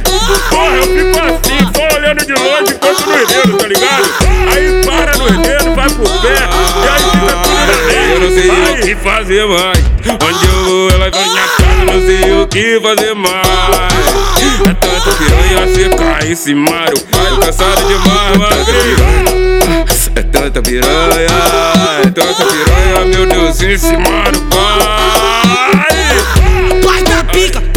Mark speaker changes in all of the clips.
Speaker 1: Porra, eu fico assim, só olhando de longe enquanto nos dedos, tá ligado? Aí para nos dedos, vai pro pé, e aí fica tudo na.
Speaker 2: Eu não sei o que fazer mais. Onde eu vou, ela vai cara. Eu não sei o que fazer mais. É tanto piranha, você esse em cima, eu caio cansado demais, É tanta piranha, é tanta piranha, meu Deus, em cima, vai.
Speaker 3: Pai da pica!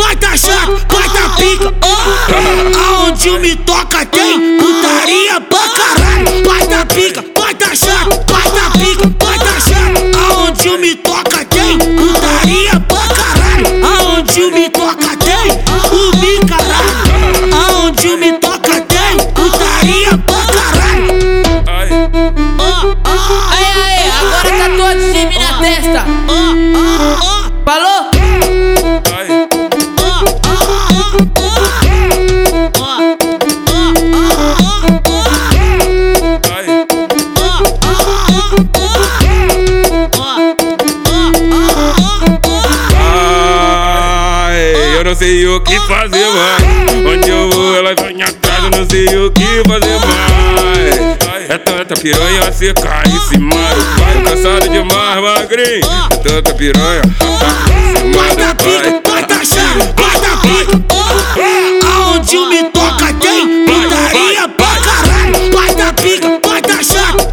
Speaker 3: O me toca tem putaria pra caralho. Aonde o me toca tem o me caralho. Aonde o me toca tem putaria pra
Speaker 4: caralho.
Speaker 3: Ai,
Speaker 4: Aí, aí, agora tá todo de mim na testa. Falou?
Speaker 2: Não sei o que fazer mais. Onde eu vou, ela vem atrás, eu não sei o que fazer mais. É tanta piranha, você cai em cima pai. Cansado demais, magrinho. É tanta piranha. Pica, pai da
Speaker 3: chave, da pica. Aonde me toca tem
Speaker 2: putaria
Speaker 3: pra caralho. Pica, pai da chave,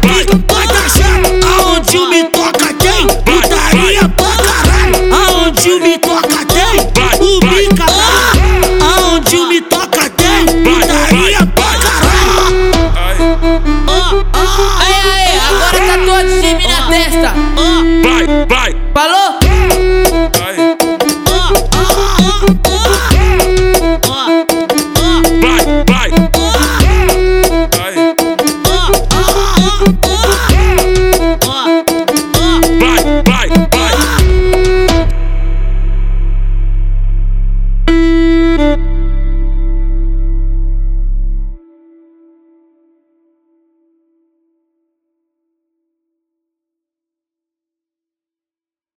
Speaker 3: pica, pai da chave. Aonde me toca tem putaria pra caralho. Aonde me toca
Speaker 2: vai, vai.